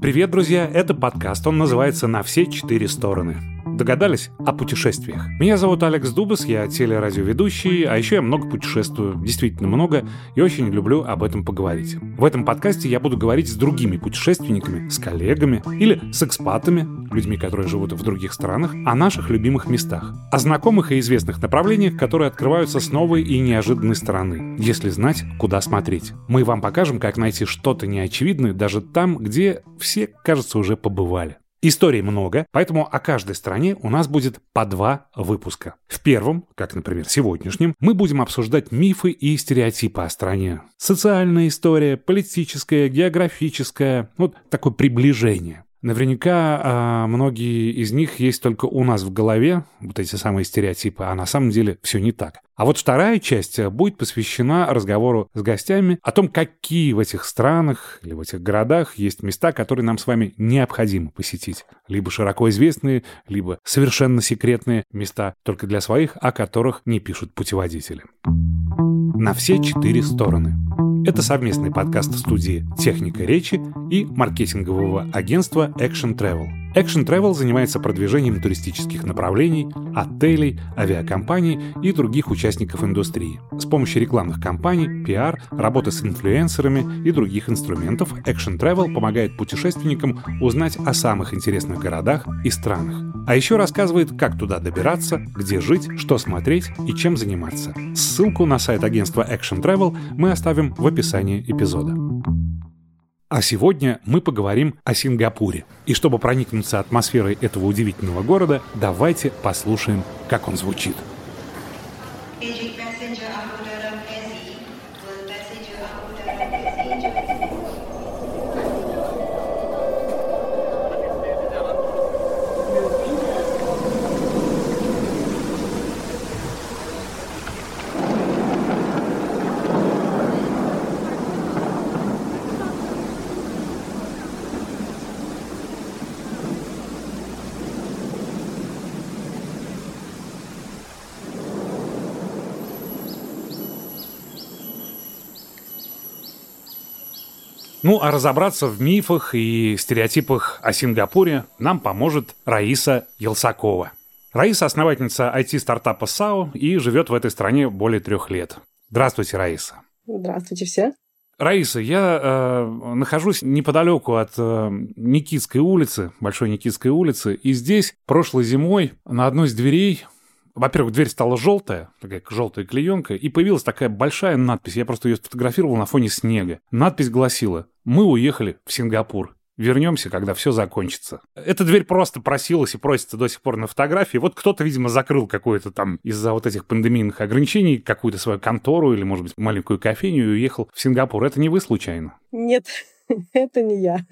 Привет, друзья! Это подкаст. Он называется «На все четыре стороны». Догадались? О путешествиях. Меня зовут Алекс Дубас, я телерадиоведущий, а еще я много путешествую, действительно много, и очень люблю об этом поговорить. В этом подкасте я буду говорить с другими путешественниками, с коллегами или с экспатами, людьми, которые живут в других странах, о наших любимых местах, о знакомых и известных направлениях, которые открываются с новой и неожиданной стороны, если знать, куда смотреть. Мы вам покажем, как найти что-то неочевидное даже там, где все, кажется, уже побывали. Историй много, поэтому о каждой стране у нас будет по два выпуска. В первом, как, например, сегодняшнем, мы будем обсуждать мифы и стереотипы о стране. Социальная история, политическая, географическая, вот такое приближение. Наверняка а, многие из них есть только у нас в голове, вот эти самые стереотипы, а на самом деле все не так. А вот вторая часть будет посвящена разговору с гостями о том, какие в этих странах или в этих городах есть места, которые нам с вами необходимо посетить. Либо широко известные, либо совершенно секретные места только для своих, о которых не пишут путеводители. На все четыре стороны. Это совместный подкаст студии «Техника речи» и маркетингового агентства Action Travel. Action Travel занимается продвижением туристических направлений, отелей, авиакомпаний и других участников индустрии. С помощью рекламных кампаний, пиар, работы с инфлюенсерами и других инструментов Action Travel помогает путешественникам узнать о самых интересных городах и странах. А еще рассказывает, как туда добираться, где жить, что смотреть и чем заниматься. Ссылку на сайт агентства Action Travel мы оставим в описании эпизода. А сегодня мы поговорим о Сингапуре. И чтобы проникнуться атмосферой этого удивительного города, давайте послушаем, как он звучит. Ну, а разобраться в мифах и стереотипах о Сингапуре нам поможет Раиса Елсакова. Раиса – основательница IT-стартапа САУ и живет в этой стране более трех лет. Здравствуйте, Раиса. Здравствуйте все. Раиса, я э, нахожусь неподалеку от э, Никитской улицы, Большой Никитской улицы, и здесь прошлой зимой на одной из дверей во-первых, дверь стала желтая, такая желтая клеенка, и появилась такая большая надпись. Я просто ее сфотографировал на фоне снега. Надпись гласила «Мы уехали в Сингапур». Вернемся, когда все закончится. Эта дверь просто просилась и просится до сих пор на фотографии. Вот кто-то, видимо, закрыл какую-то там из-за вот этих пандемийных ограничений какую-то свою контору или, может быть, маленькую кофейню и уехал в Сингапур. Это не вы случайно? Нет, Это не я.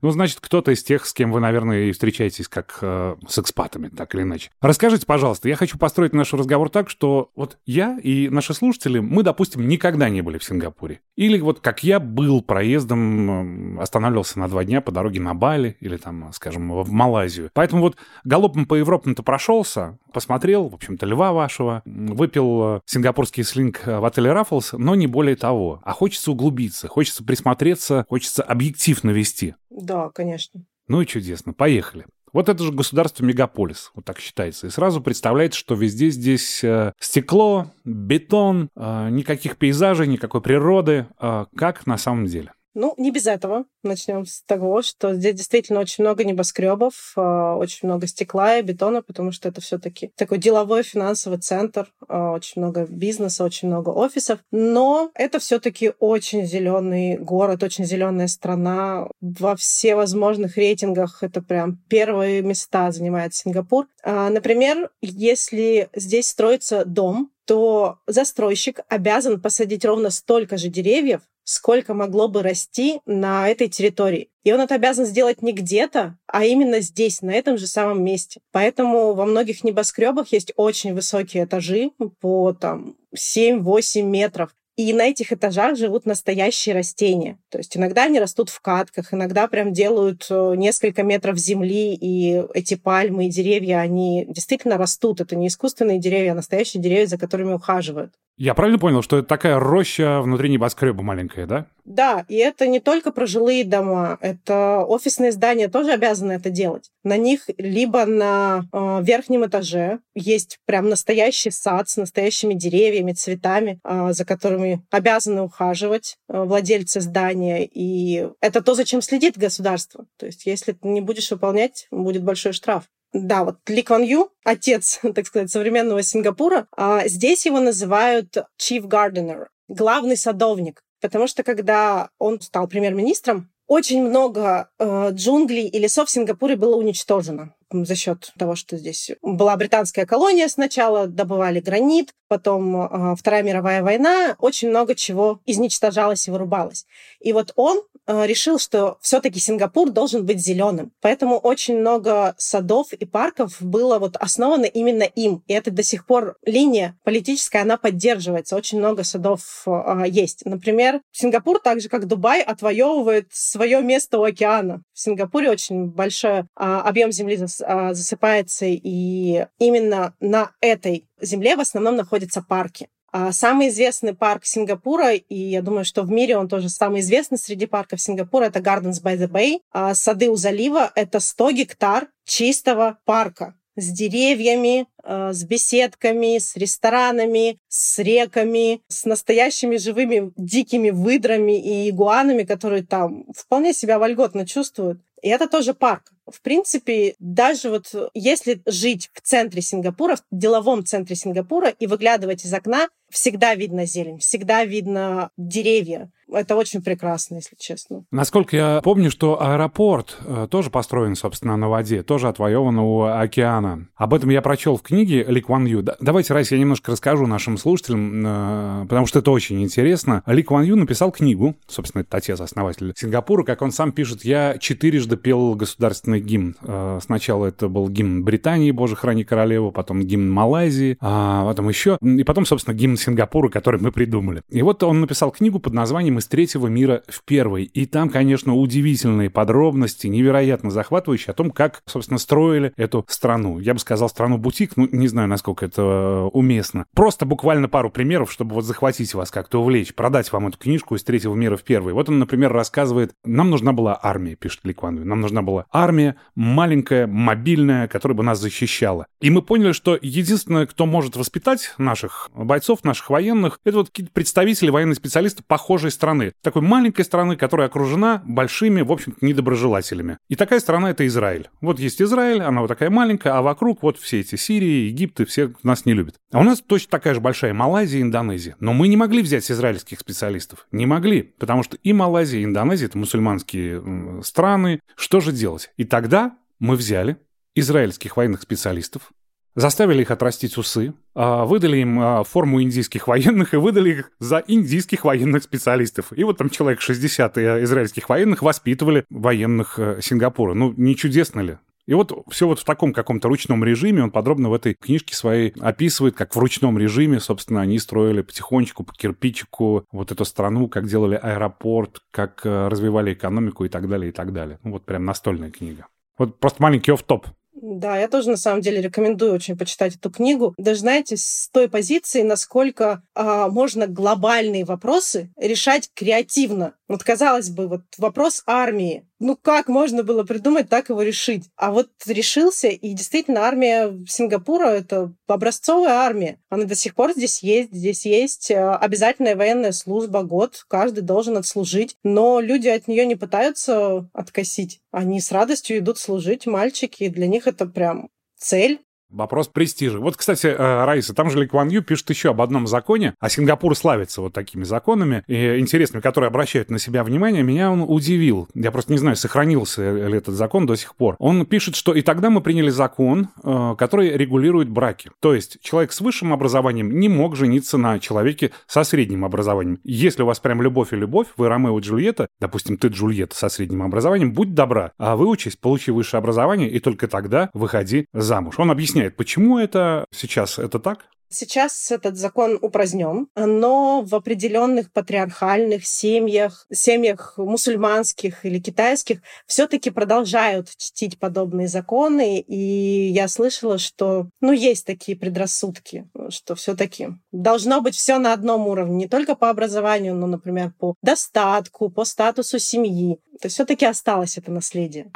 Ну, значит, кто-то из тех, с кем вы, наверное, и встречаетесь как э, с экспатами, так или иначе. Расскажите, пожалуйста, я хочу построить наш разговор так, что вот я и наши слушатели, мы, допустим, никогда не были в Сингапуре. Или вот как я был проездом, останавливался на два дня по дороге на Бали или там, скажем, в Малайзию. Поэтому вот галопом по Европам-то прошелся, посмотрел, в общем-то, льва вашего, выпил э, сингапурский слинг в отеле Раффлс, но не более того. А хочется углубиться, хочется присмотреться, хочется хочется объектив навести. Да, конечно. Ну и чудесно. Поехали. Вот это же государство-мегаполис, вот так считается. И сразу представляется, что везде здесь э, стекло, бетон, э, никаких пейзажей, никакой природы. Э, как на самом деле? Ну, не без этого. Начнем с того, что здесь действительно очень много небоскребов, а, очень много стекла и бетона, потому что это все-таки такой деловой финансовый центр, а, очень много бизнеса, очень много офисов. Но это все-таки очень зеленый город, очень зеленая страна. Во всевозможных рейтингах это прям первые места занимает Сингапур. А, например, если здесь строится дом, то застройщик обязан посадить ровно столько же деревьев, сколько могло бы расти на этой территории. И он это обязан сделать не где-то, а именно здесь, на этом же самом месте. Поэтому во многих небоскребах есть очень высокие этажи по там 7-8 метров. И на этих этажах живут настоящие растения. То есть иногда они растут в катках, иногда прям делают э, несколько метров земли, и эти пальмы и деревья, они действительно растут. Это не искусственные деревья, а настоящие деревья, за которыми ухаживают. Я правильно понял, что это такая роща внутри небоскреба маленькая, да? Да, и это не только про жилые дома, это офисные здания тоже обязаны это делать. На них либо на э, верхнем этаже есть прям настоящий сад с настоящими деревьями, цветами, э, за которыми обязаны ухаживать э, владельцы здания. И это то, зачем следит государство. То есть если ты не будешь выполнять, будет большой штраф. Да, вот Ли Кван Ю, отец, так сказать, современного Сингапура, а здесь его называют Chief Gardener, главный садовник. Потому что когда он стал премьер-министром, очень много э, джунглей и лесов в Сингапуре было уничтожено за счет того, что здесь была британская колония сначала, добывали гранит, потом э, Вторая мировая война, очень много чего изничтожалось и вырубалось. И вот он э, решил, что все-таки Сингапур должен быть зеленым. Поэтому очень много садов и парков было вот основано именно им. И это до сих пор линия политическая, она поддерживается. Очень много садов э, есть. Например, Сингапур, так же как Дубай, отвоевывает свое место у океана. В Сингапуре очень большой объем земли а, засыпается, и именно на этой земле в основном находятся парки. А самый известный парк Сингапура, и я думаю, что в мире он тоже самый известный среди парков Сингапура, это Gardens by the Bay. А сады у залива — это 100 гектар чистого парка с деревьями, с беседками, с ресторанами, с реками, с настоящими живыми дикими выдрами и игуанами, которые там вполне себя вольготно чувствуют. И это тоже парк. В принципе, даже вот если жить в центре Сингапура, в деловом центре Сингапура и выглядывать из окна, всегда видно зелень, всегда видно деревья. Это очень прекрасно, если честно. Насколько я помню, что аэропорт э, тоже построен, собственно, на воде, тоже отвоеван у океана. Об этом я прочел в книге Ли Кван Ю. Давайте, Райс, я немножко расскажу нашим слушателям, э, потому что это очень интересно. Ли Кван Ю написал книгу, собственно, это отец, основатель Сингапура, как он сам пишет, я четырежды пел государственный гимн. Э, сначала это был гимн Британии, Боже, храни королеву, потом гимн Малайзии, а потом еще, и потом, собственно, гимн Сингапура, который мы придумали. И вот он написал книгу под названием «Из третьего мира в первый». И там, конечно, удивительные подробности, невероятно захватывающие о том, как, собственно, строили эту страну. Я бы сказал, страну-бутик, ну, не знаю, насколько это уместно. Просто буквально пару примеров, чтобы вот захватить вас, как-то увлечь, продать вам эту книжку «Из третьего мира в первый». Вот он, например, рассказывает, нам нужна была армия, пишет Ли Кван нам нужна была армия, маленькая, мобильная, которая бы нас защищала. И мы поняли, что единственное, кто может воспитать наших бойцов, наших военных, это вот какие-то представители, военные специалисты похожей страны. Такой маленькой страны, которая окружена большими, в общем-то, недоброжелателями. И такая страна — это Израиль. Вот есть Израиль, она вот такая маленькая, а вокруг вот все эти Сирии, Египты, все нас не любят. А у нас точно такая же большая Малайзия и Индонезия. Но мы не могли взять израильских специалистов. Не могли, потому что и Малайзия, и Индонезия — это мусульманские страны. Что же делать? И тогда мы взяли израильских военных специалистов, Заставили их отрастить усы, а, выдали им а, форму индийских военных и выдали их за индийских военных специалистов. И вот там человек 60 э, израильских военных воспитывали военных э, Сингапура. Ну, не чудесно ли? И вот все вот в таком каком-то ручном режиме, он подробно в этой книжке своей описывает, как в ручном режиме, собственно, они строили потихонечку, по кирпичику вот эту страну, как делали аэропорт, как э, развивали экономику и так далее, и так далее. Ну вот прям настольная книга. Вот просто маленький оф-топ. Да, я тоже на самом деле рекомендую очень почитать эту книгу. Даже знаете, с той позиции, насколько а, можно глобальные вопросы решать креативно. Вот казалось бы, вот вопрос армии. Ну как можно было придумать так его решить? А вот решился, и действительно армия Сингапура — это образцовая армия. Она до сих пор здесь есть. Здесь есть э, обязательная военная служба, год каждый должен отслужить. Но люди от нее не пытаются откосить. Они с радостью идут служить, мальчики. И для них это прям цель. Вопрос престижа. Вот, кстати, э, Раиса, там же Ли Кван Ю пишет еще об одном законе, а Сингапур славится вот такими законами, и интересными, которые обращают на себя внимание. Меня он удивил. Я просто не знаю, сохранился ли этот закон до сих пор. Он пишет, что и тогда мы приняли закон, э, который регулирует браки. То есть человек с высшим образованием не мог жениться на человеке со средним образованием. Если у вас прям любовь и любовь, вы Ромео и Джульетта, допустим, ты Джульетта со средним образованием, будь добра, а выучись, получи высшее образование, и только тогда выходи замуж. Он объясняет объясняет, почему это сейчас это так? Сейчас этот закон упразднен, но в определенных патриархальных семьях, семьях мусульманских или китайских, все-таки продолжают чтить подобные законы. И я слышала, что ну, есть такие предрассудки, что все-таки должно быть все на одном уровне, не только по образованию, но, например, по достатку, по статусу семьи. То все-таки осталось это наследие.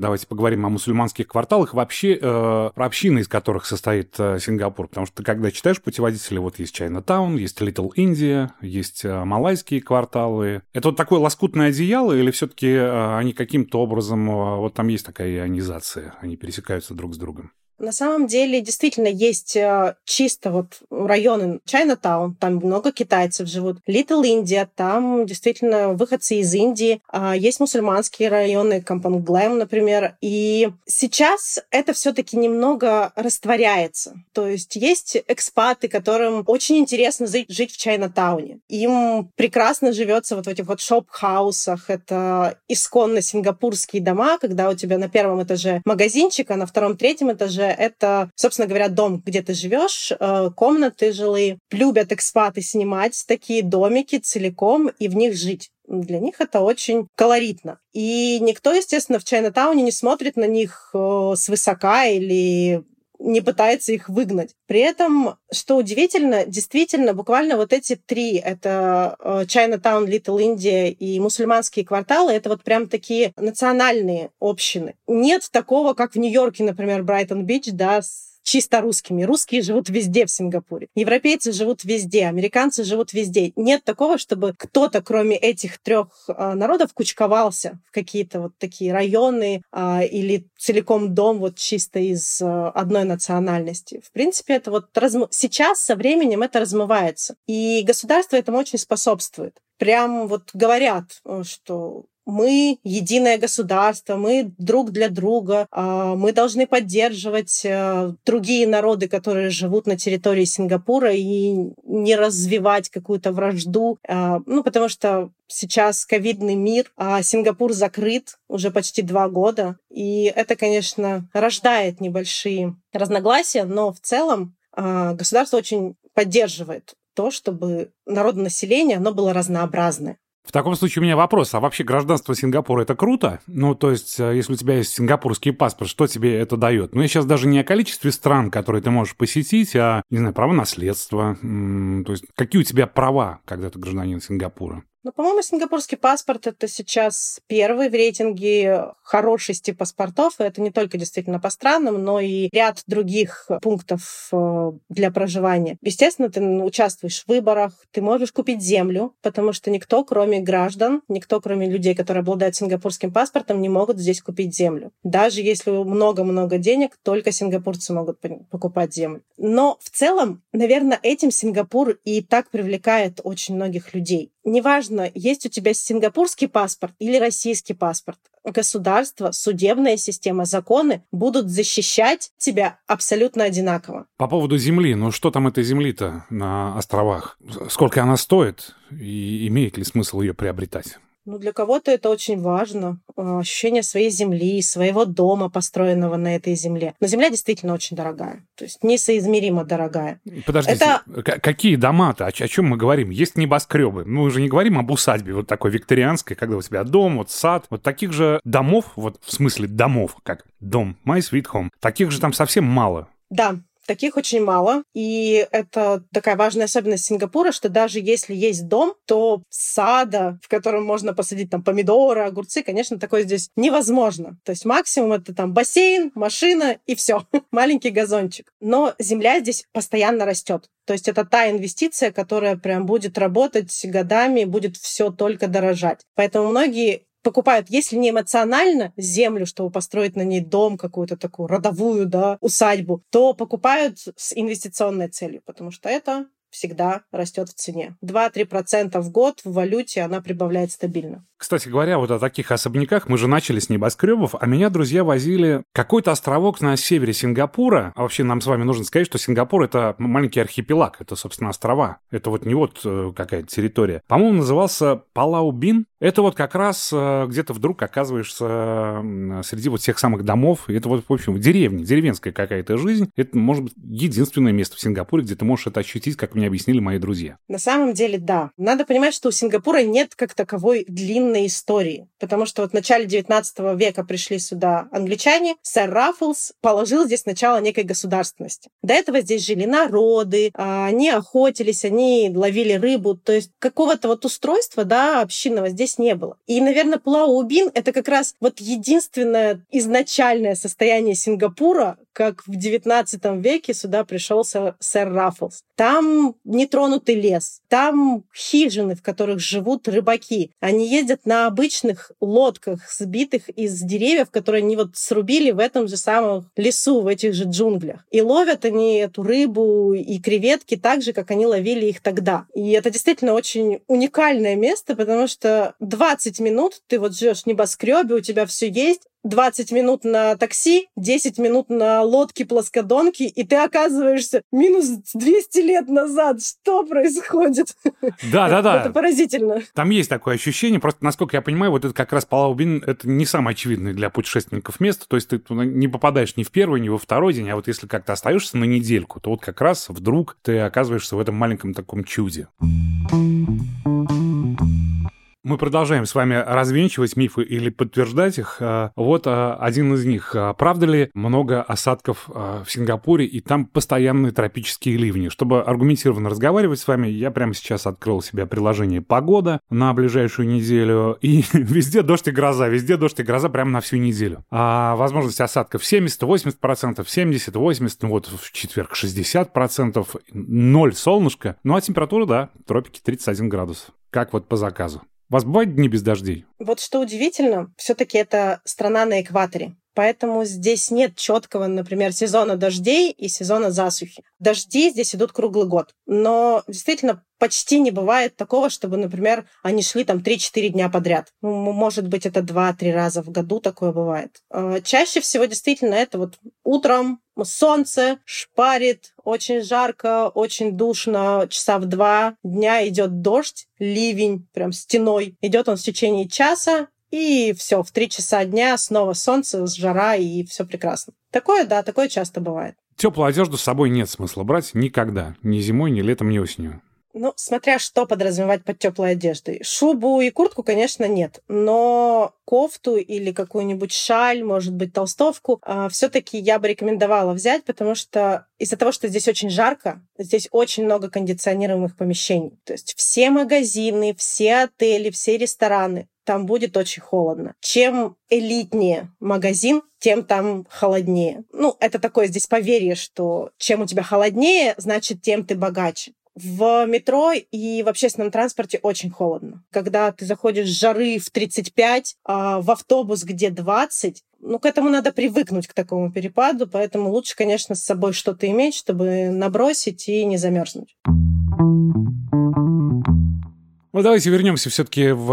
Давайте поговорим о мусульманских кварталах, вообще э, про общины, из которых состоит э, Сингапур. Потому что ты когда читаешь путеводители, вот есть Чайна-таун, есть Little Индия, есть э, малайские кварталы. Это вот такое лоскутное одеяло или все-таки э, они каким-то образом, э, вот там есть такая районизация, они пересекаются друг с другом? На самом деле, действительно, есть э, чисто вот районы Чайнатаун, там много китайцев живут. Little Индия, там действительно выходцы из Индии. А, есть мусульманские районы, Кампонг Глэм, например. И сейчас это все таки немного растворяется. То есть есть экспаты, которым очень интересно жить в Чайнатауне. Им прекрасно живется вот в этих вот шоп-хаусах. Это исконно сингапурские дома, когда у тебя на первом этаже магазинчик, а на втором, третьем это, собственно говоря, дом, где ты живешь, э, комнаты жилые. Любят экспаты снимать такие домики целиком и в них жить для них это очень колоритно. И никто, естественно, в Чайнатауне не смотрит на них э, свысока или не пытается их выгнать. При этом, что удивительно, действительно, буквально вот эти три, это Chinatown, Little India и мусульманские кварталы, это вот прям такие национальные общины. Нет такого, как в Нью-Йорке, например, Брайтон-Бич, да, с чисто русскими. Русские живут везде в Сингапуре. Европейцы живут везде, американцы живут везде. Нет такого, чтобы кто-то, кроме этих трех а, народов, кучковался в какие-то вот такие районы а, или целиком дом вот чисто из а, одной национальности. В принципе, это вот разм... сейчас со временем это размывается. И государство этому очень способствует прям вот говорят, э, что мы единое государство, мы друг для друга, а, мы должны поддерживать э, другие народы, которые живут на территории Сингапура и не развивать какую-то вражду, а, ну, потому что сейчас ковидный мир, а Сингапур закрыт уже почти два года, и это, конечно, рождает небольшие разногласия, но в целом а, государство очень поддерживает то, чтобы народонаселение, оно было разнообразное. В таком случае у меня вопрос. А вообще гражданство Сингапура это круто? Ну, то есть, э, если у тебя есть сингапурский паспорт, что тебе это дает? Ну, я сейчас даже не о количестве стран, которые ты можешь посетить, а, не знаю, право наследства. То есть, какие у тебя права, когда ты гражданин Сингапура? Ну, по-моему, сингапурский паспорт это сейчас первый в рейтинге хорошести паспортов. И это не только действительно по странам, но и ряд других пунктов э, для проживания. Естественно, ты участвуешь в выборах, ты можешь купить землю, потому что никто, кроме граждан, никто, кроме людей, которые обладают сингапурским паспортом, не могут здесь купить землю. Даже если много-много денег, только сингапурцы могут покупать землю. Но в целом, наверное, этим Сингапур и так привлекает очень многих людей неважно, есть у тебя сингапурский паспорт или российский паспорт, государство, судебная система, законы будут защищать тебя абсолютно одинаково. По поводу земли, ну что там этой земли-то на островах? Сколько она стоит и имеет ли смысл ее приобретать? Ну, для кого-то это очень важно. А, ощущение своей земли, своего дома, построенного на этой земле. Но земля действительно очень дорогая. То есть несоизмеримо дорогая. Подождите, это... какие дома-то? О чем мы говорим? Есть небоскребы. Мы уже не говорим об усадьбе вот такой викторианской, когда у тебя дом, вот сад. Вот таких же домов, вот в смысле домов, как дом, My Sweet Home, таких же там совсем мало. Да, Таких очень мало. И это такая важная особенность Сингапура, что даже если есть дом, то сада, в котором можно посадить там помидоры, огурцы, конечно, такое здесь невозможно. То есть максимум это там бассейн, машина и все. Маленький газончик. Но земля здесь постоянно растет. То есть это та инвестиция, которая прям будет работать годами, будет все только дорожать. Поэтому многие покупают, если не эмоционально землю, чтобы построить на ней дом, какую-то такую родовую, да, усадьбу, то покупают с инвестиционной целью, потому что это всегда растет в цене. 2-3% в год в валюте она прибавляет стабильно. Кстати говоря, вот о таких особняках мы же начали с небоскребов, а меня друзья возили какой-то островок на севере Сингапура. А вообще нам с вами нужно сказать, что Сингапур — это маленький архипелаг, это, собственно, острова. Это вот не вот э, какая-то территория. По-моему, назывался Палау-Бин. Это вот как раз э, где-то вдруг оказываешься среди вот тех самых домов. Это вот, в общем, деревня, деревенская какая-то жизнь. Это, может быть, единственное место в Сингапуре, где ты можешь это ощутить, как мне объяснили мои друзья. На самом деле, да. Надо понимать, что у Сингапура нет как таковой длинной истории. Потому что вот в начале 19 века пришли сюда англичане, сэр Раффлс положил здесь начало некой государственности. До этого здесь жили народы, а, они охотились, они ловили рыбу. То есть какого-то вот устройства, да, общинного здесь не было. И, наверное, Пулау-Убин — это как раз вот единственное изначальное состояние Сингапура, как в XIX веке сюда пришел сэр Раффлс. Там нетронутый лес, там хижины, в которых живут рыбаки. Они ездят на обычных лодках, сбитых из деревьев, которые они вот срубили в этом же самом лесу, в этих же джунглях. И ловят они эту рыбу и креветки так же, как они ловили их тогда. И это действительно очень уникальное место, потому что 20 минут ты вот живешь в небоскребе, у тебя все есть, 20 минут на такси, 10 минут на лодке плоскодонке, и ты оказываешься минус 200 лет назад. Что происходит? Да, да, да. Это поразительно. Там есть такое ощущение, просто, насколько я понимаю, вот это как раз Палаубин, это не самое очевидное для путешественников место, то есть ты не попадаешь ни в первый, ни во второй день, а вот если как-то остаешься на недельку, то вот как раз вдруг ты оказываешься в этом маленьком таком чуде. Мы продолжаем с вами развенчивать мифы или подтверждать их. А, вот а, один из них. А, правда ли много осадков в Сингапуре и там постоянные тропические ливни? Чтобы аргументированно разговаривать с вами, я прямо сейчас открыл себе приложение «Погода» на ближайшую неделю. И везде дождь и гроза, везде дождь и гроза прямо на всю неделю. А возможность осадков 70-80%, 70-80%, ну вот в четверг 60%, ноль солнышко. Ну а температура, да, тропики 31 градус. Как вот по заказу. Вас бывают дни без дождей? Вот что удивительно, все-таки это страна на экваторе. Поэтому здесь нет четкого, например, сезона дождей и сезона засухи. Дожди здесь идут круглый год. Но действительно почти не бывает такого, чтобы, например, они шли там 3-4 дня подряд. Ну, может быть, это 2-3 раза в году такое бывает. А, чаще всего действительно это вот утром солнце шпарит, очень жарко, очень душно, часа в два дня идет дождь, ливень, прям стеной. Идет он в течение часа, и все, в три часа дня снова солнце, жара, и все прекрасно. Такое, да, такое часто бывает. Теплую одежду с собой нет смысла брать никогда. Ни зимой, ни летом, ни осенью. Ну, смотря что подразумевать под теплой одеждой. Шубу и куртку, конечно, нет. Но кофту или какую-нибудь шаль, может быть, толстовку, а, все-таки я бы рекомендовала взять, потому что из-за того, что здесь очень жарко, здесь очень много кондиционируемых помещений. То есть все магазины, все отели, все рестораны там будет очень холодно. Чем элитнее магазин, тем там холоднее. Ну, это такое здесь поверье, что чем у тебя холоднее, значит, тем ты богаче. В метро и в общественном транспорте очень холодно. Когда ты заходишь с жары в 35, а в автобус, где 20, ну, к этому надо привыкнуть, к такому перепаду, поэтому лучше, конечно, с собой что-то иметь, чтобы набросить и не замерзнуть. Ну, давайте вернемся все-таки в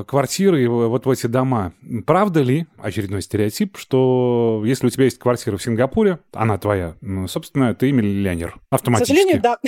э, квартиры и вот в эти дома. Правда ли, очередной стереотип, что если у тебя есть квартира в Сингапуре, она твоя, ну, собственно, ты миллионер автоматически? К сожалению, да.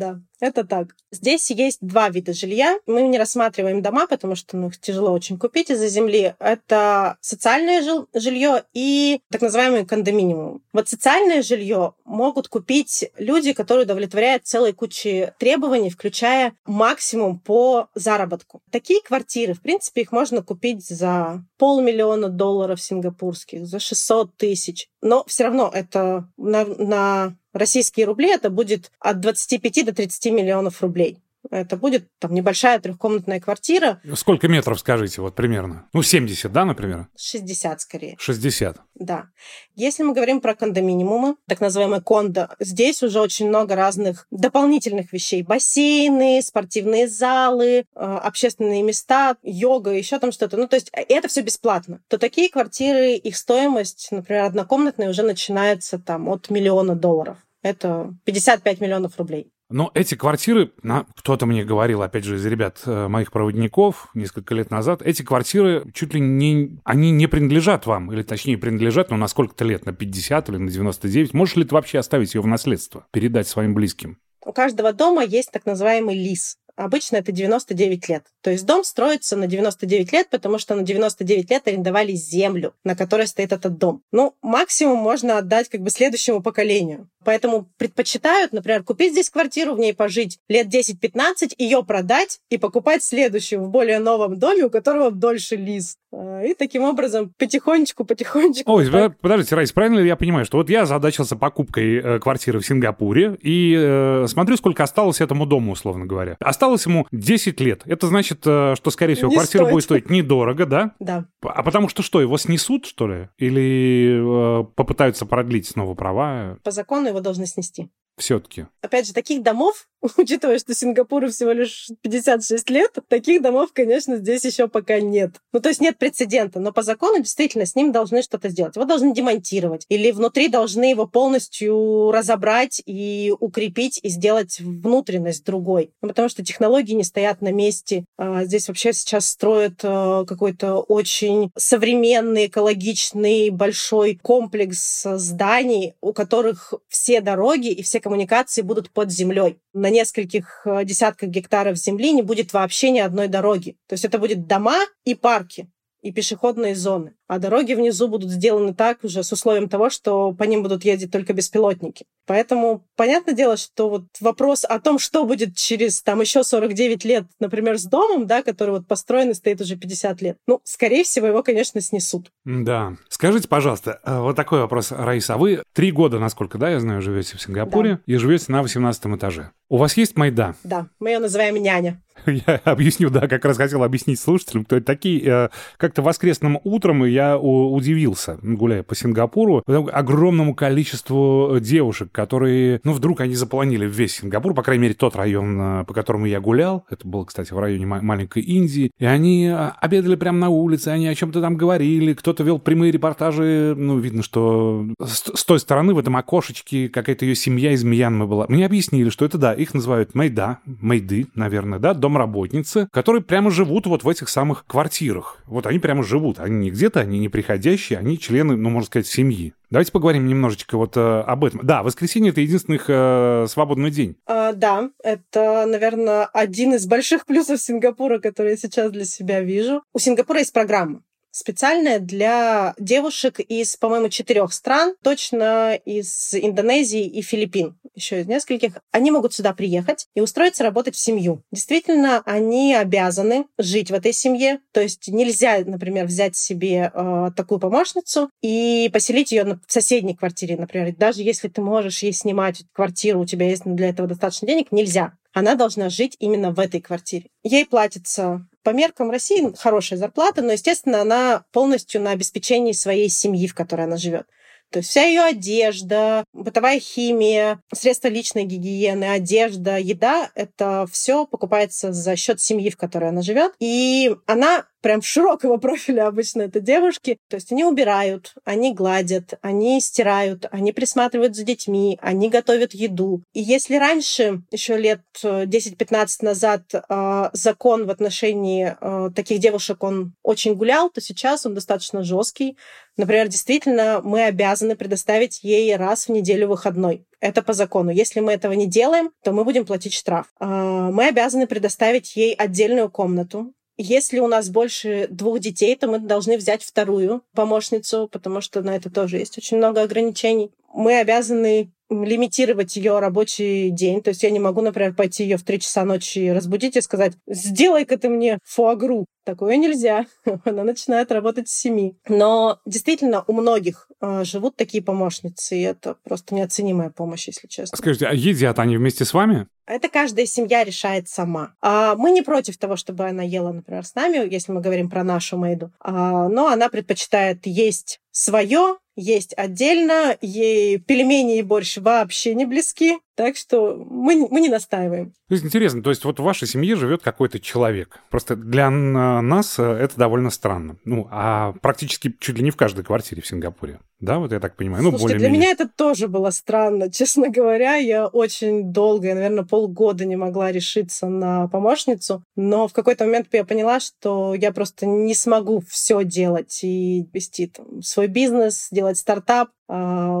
Да, это так. Здесь есть два вида жилья. Мы не рассматриваем дома, потому что ну, их тяжело очень купить из-за земли. Это социальное жилье и так называемый кондоминиум. Вот социальное жилье могут купить люди, которые удовлетворяют целой куче требований, включая максимум по заработку. Такие квартиры, в принципе, их можно купить за полмиллиона долларов сингапурских, за 600 тысяч. Но все равно это на, на российские рубли это будет от 25 до 30 миллионов рублей. Это будет там небольшая трехкомнатная квартира. Сколько метров, скажите, вот примерно? Ну, 70, да, например? 60 скорее. 60. Да. Если мы говорим про кондоминиумы, так называемые кондо, здесь уже очень много разных дополнительных вещей. Бассейны, спортивные залы, э, общественные места, йога, еще там что-то. Ну, то есть э, это все бесплатно. То такие квартиры, их стоимость, например, однокомнатная уже начинается там от миллиона долларов. Это 55 миллионов рублей. Но эти квартиры, кто-то мне говорил, опять же, из ребят э, моих проводников несколько лет назад, эти квартиры чуть ли не, они не принадлежат вам, или точнее принадлежат, но на сколько-то лет, на 50 или на 99. Можешь ли ты вообще оставить ее в наследство, передать своим близким? У каждого дома есть так называемый лис. Обычно это 99 лет. То есть дом строится на 99 лет, потому что на 99 лет арендовали землю, на которой стоит этот дом. Ну, максимум можно отдать как бы следующему поколению. Поэтому предпочитают, например, купить здесь квартиру, в ней пожить лет 10-15, ее продать и покупать следующую в более новом доме, у которого дольше лист. А, и таким образом потихонечку, потихонечку... Ой, так... подождите, Райс, правильно ли я понимаю, что вот я задачился покупкой э, квартиры в Сингапуре и э, смотрю, сколько осталось этому дому, условно говоря. Осталось ему 10 лет. Это значит, э, что, скорее всего, Не квартира стоит. будет стоить недорого, да? Да. А потому что что, его снесут, что ли? Или э, попытаются продлить снова права? По закону его должны снести все-таки. Опять же, таких домов, учитывая, что Сингапуру всего лишь 56 лет, таких домов, конечно, здесь еще пока нет. Ну, то есть нет прецедента, но по закону действительно с ним должны что-то сделать. Его должны демонтировать, или внутри должны его полностью разобрать и укрепить, и сделать внутренность другой. Ну, потому что технологии не стоят на месте. А здесь вообще сейчас строят а, какой-то очень современный, экологичный, большой комплекс зданий, у которых все дороги и все коммуникации будут под землей. На нескольких э, десятках гектаров земли не будет вообще ни одной дороги. То есть это будет дома и парки и пешеходные зоны. А дороги внизу будут сделаны так уже с условием того, что по ним будут ездить только беспилотники. Поэтому понятное дело, что вот вопрос о том, что будет через там еще 49 лет, например, с домом, да, который вот построен и стоит уже 50 лет, ну, скорее всего, его, конечно, снесут. Да. Скажите, пожалуйста, э, вот такой вопрос, Раиса. А вы три года, насколько, да, я знаю, живете в Сингапуре да. и живете на 18 этаже. У вас есть майда? Да, мы ее называем няня. Я объясню, да, как раз хотел объяснить слушателям, кто это такие. Э, как-то воскресным утром я удивился, гуляя по Сингапуру, огромному количеству девушек, которые, ну, вдруг они заполонили весь Сингапур, по крайней мере, тот район, э, по которому я гулял. Это было, кстати, в районе маленькой Индии. И они э, обедали прямо на улице, они о чем-то там говорили, кто-то вел прямые репортажи. Ну, видно, что с той стороны в этом окошечке какая-то ее семья из Мьянмы была. Мне объяснили, что это, да, их называют Мэйда, Мэйды, наверное, да, домработницы, которые прямо живут вот в этих самых квартирах. Вот они прямо живут. Они не где-то, они не приходящие, они члены, ну, можно сказать, семьи. Давайте поговорим немножечко вот э, об этом. Да, воскресенье это единственный их э, свободный день. А, да, это, наверное, один из больших плюсов Сингапура, который я сейчас для себя вижу. У Сингапура есть программа специальная для девушек из, по-моему, четырех стран, точно из Индонезии и Филиппин еще из нескольких, они могут сюда приехать и устроиться работать в семью. Действительно, они обязаны жить в этой семье, то есть нельзя, например, взять себе э, такую помощницу и поселить ее в соседней квартире, например. Даже если ты можешь ей снимать квартиру, у тебя есть для этого достаточно денег, нельзя. Она должна жить именно в этой квартире. Ей платится по меркам России хорошая зарплата, но, естественно, она полностью на обеспечении своей семьи, в которой она живет. То есть вся ее одежда, бытовая химия, средства личной гигиены, одежда, еда, это все покупается за счет семьи, в которой она живет. И она прям широкого профиля обычно это девушки. То есть они убирают, они гладят, они стирают, они присматривают за детьми, они готовят еду. И если раньше, еще лет 10-15 назад, а, закон в отношении а, таких девушек, он очень гулял, то сейчас он достаточно жесткий. Например, действительно, мы обязаны предоставить ей раз в неделю выходной. Это по закону. Если мы этого не делаем, то мы будем платить штраф. А, мы обязаны предоставить ей отдельную комнату, если у нас больше двух детей, то мы должны взять вторую помощницу, потому что на это тоже есть очень много ограничений. Мы обязаны лимитировать ее рабочий день. То есть я не могу, например, пойти ее в 3 часа ночи разбудить и сказать, сделай-ка ты мне фуагру. Такое нельзя. Она начинает работать с 7. Но действительно у многих э, живут такие помощницы, и это просто неоценимая помощь, если честно. Скажите, а едят они вместе с вами? Это каждая семья решает сама. А мы не против того, чтобы она ела, например, с нами, если мы говорим про нашу Мэйду. А, но она предпочитает есть свое, есть отдельно, ей пельмени и борщ вообще не близки, так что мы, мы не настаиваем. То есть интересно, то есть вот в вашей семье живет какой-то человек. Просто для нас э, это довольно странно. Ну, а практически чуть ли не в каждой квартире в Сингапуре. Да, вот я так понимаю. Ну, Слушайте, для меня это тоже было странно. Честно говоря, я очень долго, я, наверное, полгода не могла решиться на помощницу. Но в какой-то момент я поняла, что я просто не смогу все делать и вести там, свой бизнес, делать стартап,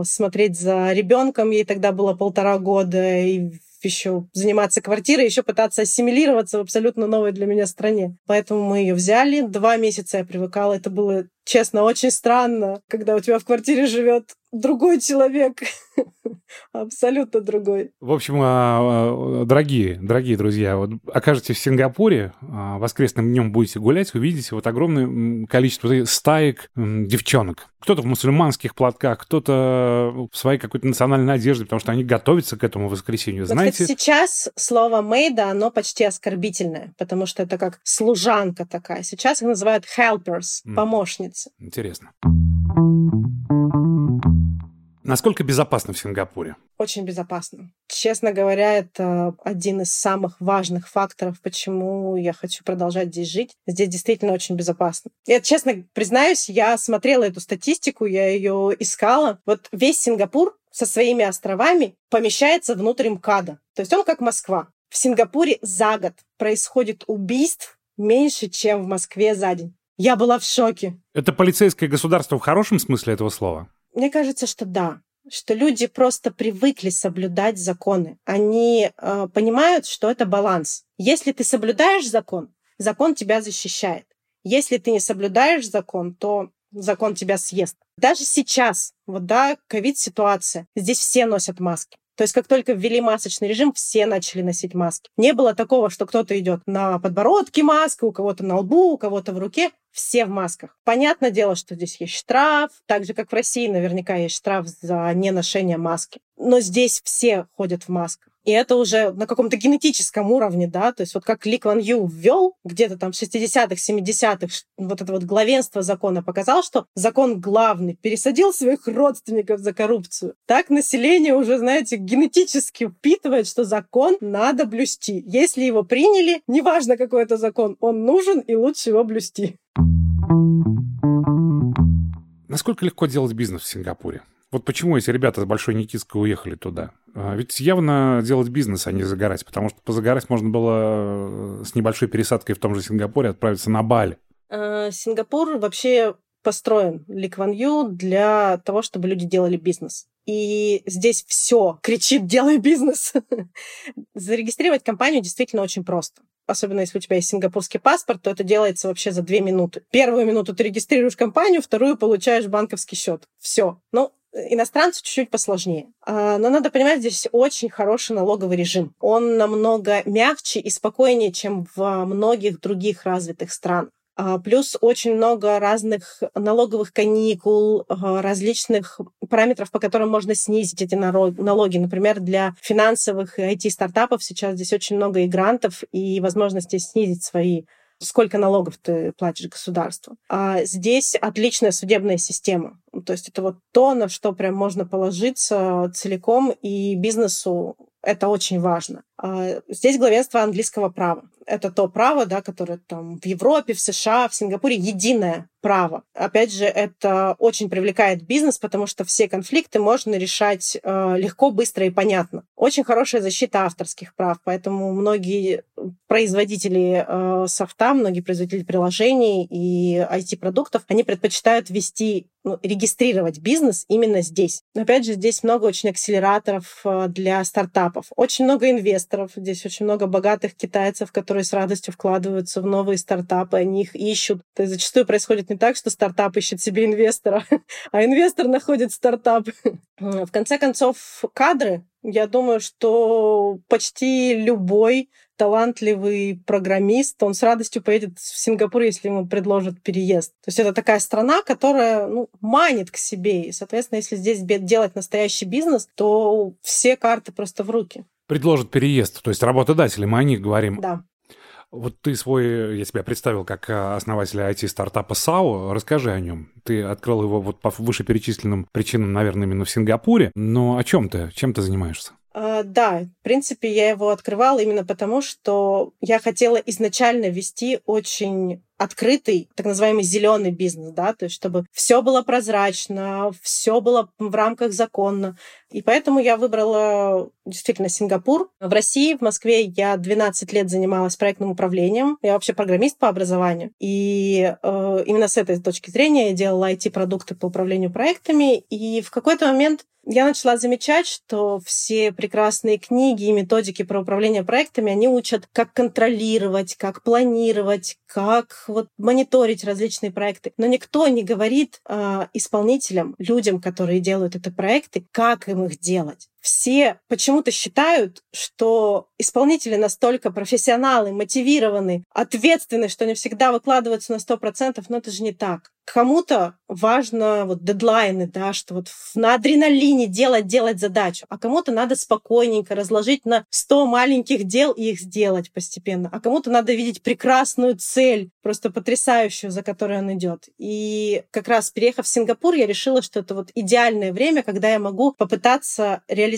смотреть за ребенком. Ей тогда было полтора года, и еще заниматься квартирой, еще пытаться ассимилироваться в абсолютно новой для меня стране. Поэтому мы ее взяли. Два месяца я привыкала. Это было, честно, очень странно, когда у тебя в квартире живет другой человек. Абсолютно другой. В общем, а, а, дорогие, дорогие друзья, вот окажетесь в Сингапуре, а, воскресным днем будете гулять, увидите вот огромное количество стаек девчонок. Кто-то в мусульманских платках, кто-то в своей какой-то национальной одежде, потому что они готовятся к этому воскресенью. Знаете? Вот, сейчас слово «мейда», оно почти оскорбительное, потому что это как служанка такая. Сейчас их называют helpers, помощницы. Интересно. Насколько безопасно в Сингапуре? Очень безопасно. Честно говоря, это один из самых важных факторов, почему я хочу продолжать здесь жить. Здесь действительно очень безопасно. Я честно признаюсь, я смотрела эту статистику, я ее искала. Вот весь Сингапур со своими островами помещается внутрь МКАДа. То есть он как Москва. В Сингапуре за год происходит убийств меньше, чем в Москве за день. Я была в шоке. Это полицейское государство в хорошем смысле этого слова? Мне кажется, что да что люди просто привыкли соблюдать законы. Они э, понимают, что это баланс. Если ты соблюдаешь закон, закон тебя защищает. Если ты не соблюдаешь закон, то закон тебя съест. Даже сейчас, вот да, ковид-ситуация, здесь все носят маски. То есть как только ввели масочный режим, все начали носить маски. Не было такого, что кто-то идет на подбородке маска, у кого-то на лбу, у кого-то в руке. Все в масках. Понятное дело, что здесь есть штраф, так же, как в России наверняка есть штраф за неношение маски. Но здесь все ходят в масках. И это уже на каком-то генетическом уровне, да, то есть вот как Ли Кван Ю ввел где-то там в 60-х, 70-х вот это вот главенство закона показал, что закон главный, пересадил своих родственников за коррупцию. Так население уже, знаете, генетически впитывает, что закон надо блюсти. Если его приняли, неважно какой это закон, он нужен и лучше его блюсти. Насколько легко делать бизнес в Сингапуре? Вот почему эти ребята с Большой Никитской уехали туда? А, ведь явно делать бизнес, а не загорать, потому что позагорать можно было э, с небольшой пересадкой в том же Сингапуре отправиться на Бали. Э, Сингапур вообще построен Ли Кван Ю для того, чтобы люди делали бизнес. И здесь все кричит «делай бизнес». Зарегистрировать компанию действительно очень просто особенно если у тебя есть сингапурский паспорт, то это делается вообще за две минуты. Первую минуту ты регистрируешь компанию, вторую получаешь банковский счет. Все. Ну, Иностранцу чуть-чуть посложнее. А, но надо понимать, здесь очень хороший налоговый режим. Он намного мягче и спокойнее, чем в многих других развитых странах. А, плюс очень много разных налоговых каникул, а, различных параметров, по которым можно снизить эти налоги. Например, для финансовых и IT-стартапов сейчас здесь очень много и грантов, и возможности снизить свои сколько налогов ты платишь государству. А здесь отличная судебная система. То есть это вот то, на что прям можно положиться целиком, и бизнесу это очень важно. А здесь главенство английского права. Это то право, да, которое там в Европе, в США, в Сингапуре единое право. Опять же, это очень привлекает бизнес, потому что все конфликты можно решать э, легко, быстро и понятно. Очень хорошая защита авторских прав, поэтому многие производители э, софта, многие производители приложений и IT-продуктов, они предпочитают вести ну, регистрировать бизнес именно здесь. Опять же, здесь много очень акселераторов э, для стартапов, очень много инвесторов, здесь очень много богатых китайцев, которые с радостью вкладываются в новые стартапы, они их ищут. То есть зачастую происходит не так, что стартап ищет себе инвестора, а инвестор находит стартап. В конце концов, кадры я думаю, что почти любой талантливый программист, он с радостью поедет в Сингапур, если ему предложат переезд. То есть это такая страна, которая ну, манит к себе. И, соответственно, если здесь делать настоящий бизнес, то все карты просто в руки. Предложат переезд, то есть работодатели, мы о них говорим. Да. Вот ты свой, я тебя представил как э, основателя IT-стартапа САУ. Расскажи о нем. Ты открыл его вот по вышеперечисленным причинам, наверное, именно в Сингапуре. Но о чем ты? Чем ты занимаешься? Uh, да, в принципе, я его открывала именно потому, что я хотела изначально вести очень открытый, так называемый зеленый бизнес, да, то есть чтобы все было прозрачно, все было в рамках законно. И поэтому я выбрала действительно Сингапур. В России, в Москве я 12 лет занималась проектным управлением. Я вообще программист по образованию. И э, именно с этой точки зрения я делала IT-продукты по управлению проектами. И в какой-то момент я начала замечать, что все прекрасные книги и методики про управление проектами, они учат, как контролировать, как планировать, как вот мониторить различные проекты. Но никто не говорит э, исполнителям, людям, которые делают эти проекты, как им их делать все почему-то считают, что исполнители настолько профессионалы, мотивированы, ответственны, что они всегда выкладываются на 100%, но это же не так. Кому-то важно вот дедлайны, да, что вот на адреналине делать, делать задачу, а кому-то надо спокойненько разложить на 100 маленьких дел и их сделать постепенно, а кому-то надо видеть прекрасную цель, просто потрясающую, за которой он идет. И как раз переехав в Сингапур, я решила, что это вот идеальное время, когда я могу попытаться реализовать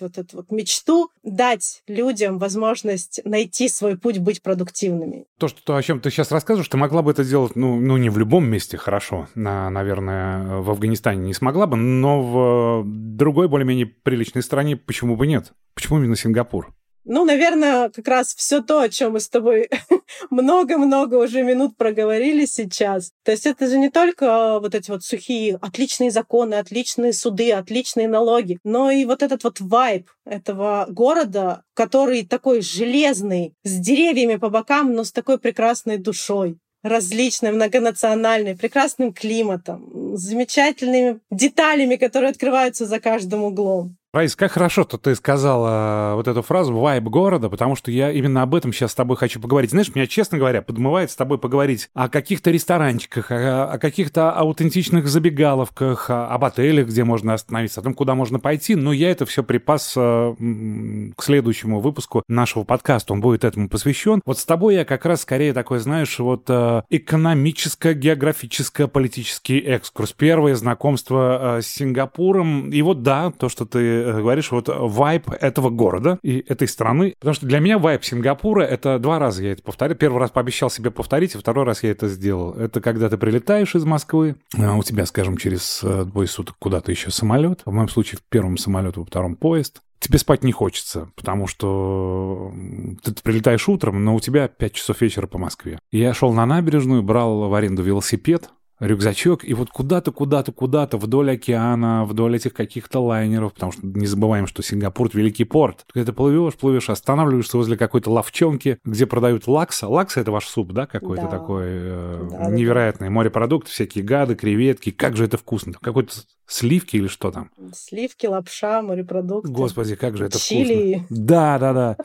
вот эту вот мечту, дать людям возможность найти свой путь быть продуктивными. То, что, то, о чем ты сейчас рассказываешь, ты могла бы это делать, ну, ну не в любом месте, хорошо, на, наверное, в Афганистане не смогла бы, но в другой более-менее приличной стране почему бы нет? Почему именно Сингапур? Ну, наверное, как раз все то, о чем мы с тобой много-много уже минут проговорили сейчас. То есть это же не только вот эти вот сухие отличные законы, отличные суды, отличные налоги, но и вот этот вот вайб этого города, который такой железный, с деревьями по бокам, но с такой прекрасной душой различной, многонациональной, прекрасным климатом, замечательными деталями, которые открываются за каждым углом. Раис, как хорошо-то ты сказала вот эту фразу «вайб города», потому что я именно об этом сейчас с тобой хочу поговорить. Знаешь, меня, честно говоря, подмывает с тобой поговорить о каких-то ресторанчиках, о, о каких-то аутентичных забегаловках, об отелях, где можно остановиться, о том, куда можно пойти, но я это все припас э, к следующему выпуску нашего подкаста, он будет этому посвящен. Вот с тобой я как раз скорее такой, знаешь, вот э, экономическое, политический экскурс. Первое знакомство э, с Сингапуром, и вот да, то, что ты говоришь, вот вайп этого города и этой страны. Потому что для меня вайп Сингапура — это два раза я это повторю. Первый раз пообещал себе повторить, и второй раз я это сделал. Это когда ты прилетаешь из Москвы, а у тебя, скажем, через э, двое суток куда-то еще самолет. В моем случае в первом самолет, во втором поезд. Тебе спать не хочется, потому что ты прилетаешь утром, но у тебя 5 часов вечера по Москве. Я шел на набережную, брал в аренду велосипед, рюкзачок, и вот куда-то, куда-то, куда-то вдоль океана, вдоль этих каких-то лайнеров, потому что не забываем, что Сингапур — великий порт. Когда ты плывешь, плывешь, останавливаешься возле какой-то лавчонки, где продают лакса. Лакса — это ваш суп, да, какой-то да. такой э, да, невероятный. Морепродукты, всякие гады, креветки. Как же это вкусно. Какой-то сливки или что там? Сливки, лапша, морепродукты. Господи, как же это Чили. вкусно. Да, да, да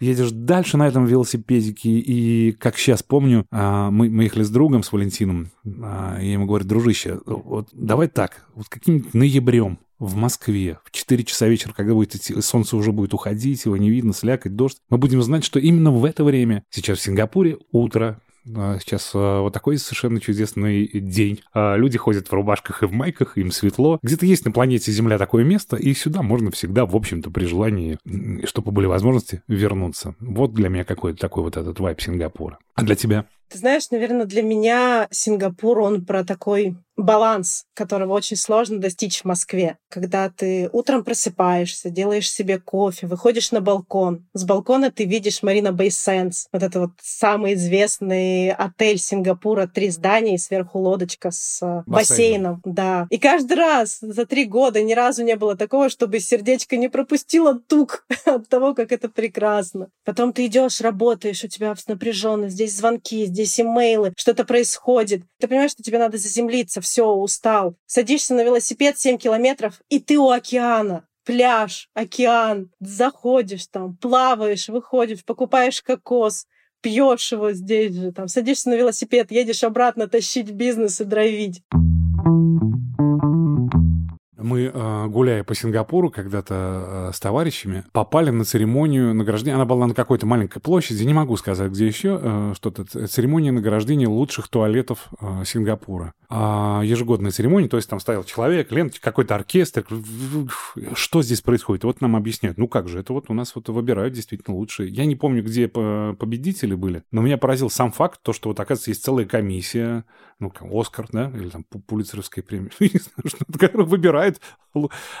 едешь дальше на этом велосипедике, и, как сейчас помню, а, мы, мы ехали с другом, с Валентином, а, я ему говорю, дружище, вот давай так, вот каким-нибудь ноябрем в Москве в 4 часа вечера, когда будет идти, солнце уже будет уходить, его не видно, слякать, дождь, мы будем знать, что именно в это время, сейчас в Сингапуре утро, Сейчас вот такой совершенно чудесный день. Люди ходят в рубашках и в майках, им светло. Где-то есть на планете Земля такое место, и сюда можно всегда, в общем-то, при желании, чтобы были возможности, вернуться. Вот для меня какой-то такой вот этот вайп Сингапура. А для тебя? Ты знаешь, наверное, для меня Сингапур, он про такой баланс, которого очень сложно достичь в Москве. Когда ты утром просыпаешься, делаешь себе кофе, выходишь на балкон. С балкона ты видишь Марина Бэй Сенс, вот это вот самый известный отель Сингапура, три здания и сверху лодочка с э, бассейном. бассейном. Да. И каждый раз за три года ни разу не было такого, чтобы сердечко не пропустило тук от того, как это прекрасно. Потом ты идешь, работаешь, у тебя напряженность, здесь звонки, здесь имейлы, что-то происходит. Ты понимаешь, что тебе надо заземлиться, все, устал. Садишься на велосипед 7 километров, и ты у океана пляж, океан, заходишь там, плаваешь, выходишь, покупаешь кокос, пьешь его здесь же, там, садишься на велосипед, едешь обратно тащить бизнес и драйвить. Мы, э, гуляя по Сингапуру когда-то э, с товарищами, попали на церемонию награждения. Она была на какой-то маленькой площади, не могу сказать, где еще, э, что-то. Церемония награждения лучших туалетов Сингапура. А ежегодная церемония, то есть там стоял человек, лент, какой-то оркестр. Что здесь происходит? Вот нам объясняют. Ну как же, это вот у нас вот выбирают действительно лучшие. Я не помню, где победители были, но меня поразил сам факт, то, что вот, оказывается, есть целая комиссия, ну, Оскар, да, или там Пулицеровская премия, не знаю, что, выбирает.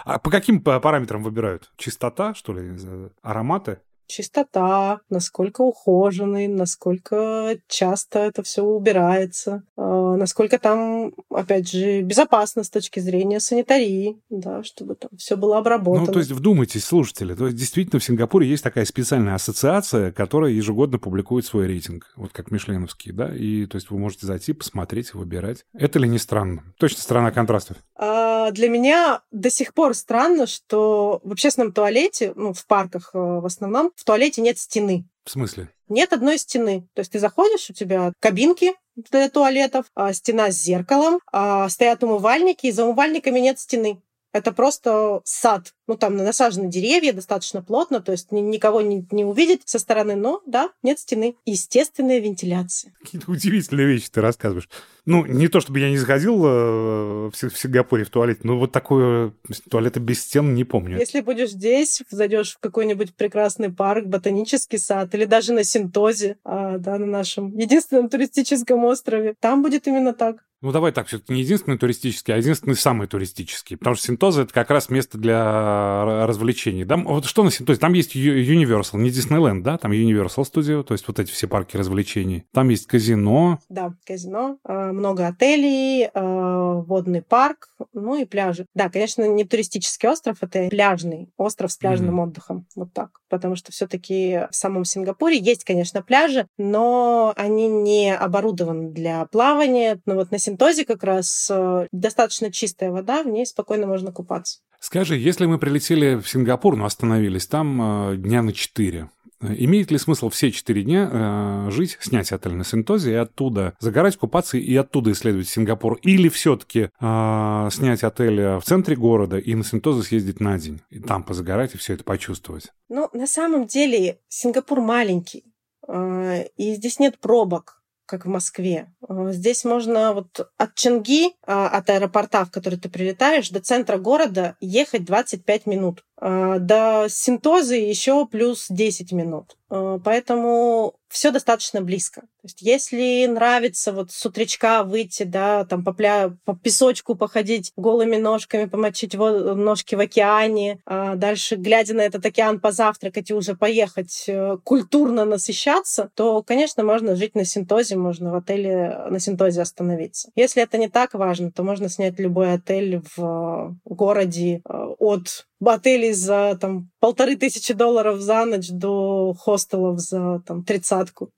А по каким параметрам выбирают? Чистота, что ли, ароматы? Чистота, насколько ухоженный, насколько часто это все убирается, а, насколько там, опять же, безопасно с точки зрения санитарии, да, чтобы там все было обработано. Ну, то есть вдумайтесь, слушатели, то есть действительно в Сингапуре есть такая специальная ассоциация, которая ежегодно публикует свой рейтинг, вот как Мишленовский, да, и то есть вы можете зайти, посмотреть, выбирать. Это ли не странно? Точно страна контрастов. А, для меня до сих пор странно, что в общественном туалете, ну, в парках э, в основном, в туалете нет стены. В смысле? Нет одной стены. То есть ты заходишь, у тебя кабинки для туалетов, а, стена с зеркалом, а, стоят умывальники, и за умывальниками нет стены. Это просто сад. Ну, там насажены деревья достаточно плотно, то есть никого не, не увидеть со стороны, но, да, нет стены. Естественная вентиляция. Какие-то удивительные вещи ты рассказываешь. Ну, не то, чтобы я не заходил э, в Сингапуре в туалет, но вот такое туалета без стен не помню. Если будешь здесь, зайдешь в какой-нибудь прекрасный парк, ботанический сад, или даже на Синтозе, а, да, на нашем единственном туристическом острове, там будет именно так. Ну, давай так, все-таки не единственный туристический, а единственный самый туристический. Потому что Синтоза — это как раз место для развлечений. Да? Вот что на Синтозе? Там есть Universal, не Диснейленд, да? Там Universal Studio, то есть вот эти все парки развлечений. Там есть казино. Да, казино, а, много отелей, а, водный парк, ну и пляжи. Да, конечно, не туристический остров, это пляжный остров с пляжным mm-hmm. отдыхом. Вот так. Потому что все-таки в самом Сингапуре есть, конечно, пляжи, но они не оборудованы для плавания. Но вот на Синтозе как раз э, достаточно чистая вода, в ней спокойно можно купаться. Скажи, если мы прилетели в Сингапур, но остановились там э, дня на четыре, Имеет ли смысл все четыре дня э, жить, снять отель на Синтозе и оттуда загорать, купаться и оттуда исследовать Сингапур? Или все-таки э, снять отель в центре города и на Синтозе съездить на день, и там позагорать и все это почувствовать? Ну, на самом деле Сингапур маленький, э, и здесь нет пробок как в Москве. Э, здесь можно вот от Ченги, а, от аэропорта, в который ты прилетаешь, до центра города ехать 25 минут. Э, до Синтозы еще плюс 10 минут. Э, поэтому все достаточно близко. То есть, если нравится вот с утречка выйти, да, там по, пля... по песочку походить голыми ножками, помочить вод... ножки в океане, а дальше, глядя на этот океан, позавтракать и уже поехать э, культурно насыщаться, то, конечно, можно жить на Синтозе, можно в отеле на Синтозе остановиться. Если это не так важно, то можно снять любой отель в городе от отелей за там полторы тысячи долларов за ночь до хостелов за там тридцатку.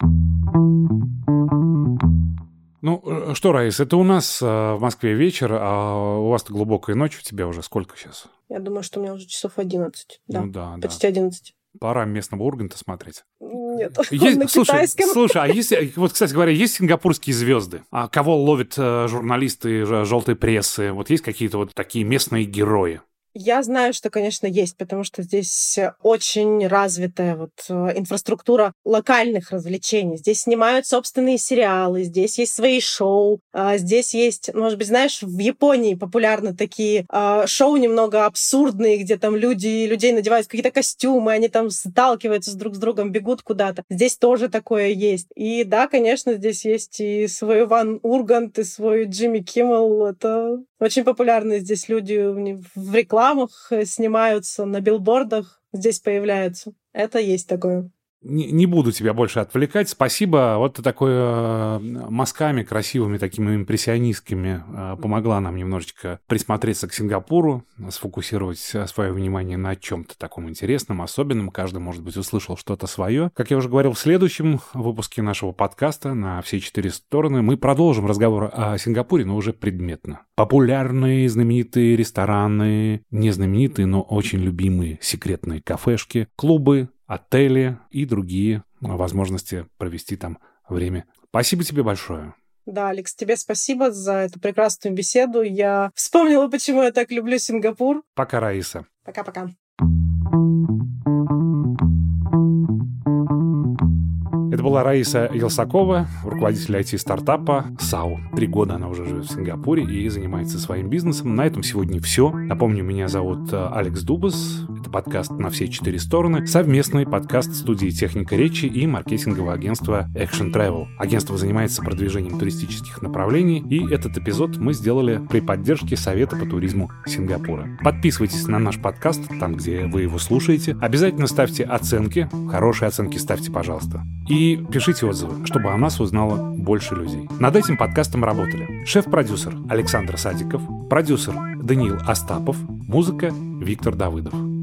Ну э, что, Раис, это у нас э, в Москве вечер, а у вас-то глубокая ночь, у тебя уже сколько сейчас? Я думаю, что у меня уже часов 11. Да, ну да, почти да. 11. Пора местного Урганта смотреть. Нет, есть, на слушай, китайском. Слушай, а есть, вот, кстати говоря, есть сингапурские звезды? А кого ловят э, журналисты желтой прессы? Вот есть какие-то вот такие местные герои? Я знаю, что, конечно, есть, потому что здесь очень развитая вот э, инфраструктура локальных развлечений. Здесь снимают собственные сериалы, здесь есть свои шоу, а здесь есть, может быть, знаешь, в Японии популярны такие а, шоу немного абсурдные, где там люди, людей надевают какие-то костюмы, они там сталкиваются друг с другом, бегут куда-то. Здесь тоже такое есть. И да, конечно, здесь есть и свой Ван Ургант, и свой Джимми Киммел. Это очень популярные здесь люди в рекламах снимаются, на билбордах здесь появляются. Это есть такое не, не буду тебя больше отвлекать. Спасибо. Вот ты такой э, мазками красивыми, такими импрессионистскими э, помогла нам немножечко присмотреться к Сингапуру, сфокусировать свое внимание на чем-то таком интересном, особенном. Каждый, может быть, услышал что-то свое. Как я уже говорил, в следующем выпуске нашего подкаста на все четыре стороны мы продолжим разговор о Сингапуре, но уже предметно. Популярные, знаменитые рестораны, не знаменитые, но очень любимые секретные кафешки, клубы, отели и другие возможности провести там время. Спасибо тебе большое. Да, Алекс, тебе спасибо за эту прекрасную беседу. Я вспомнила, почему я так люблю Сингапур. Пока, Раиса. Пока-пока. Это была Раиса Елсакова, руководитель IT-стартапа САУ. Три года она уже живет в Сингапуре и занимается своим бизнесом. На этом сегодня все. Напомню, меня зовут э, Алекс Дубас. Это подкаст «На все четыре стороны». Совместный подкаст студии «Техника речи» и маркетингового агентства Action Travel. Агентство занимается продвижением туристических направлений, и этот эпизод мы сделали при поддержке Совета по туризму Сингапура. Подписывайтесь на наш подкаст, там, где вы его слушаете. Обязательно ставьте оценки. Хорошие оценки ставьте, пожалуйста. Пишите отзывы, чтобы о нас узнало больше людей. Над этим подкастом работали шеф-продюсер Александр Садиков, продюсер Даниил Остапов, музыка Виктор Давыдов.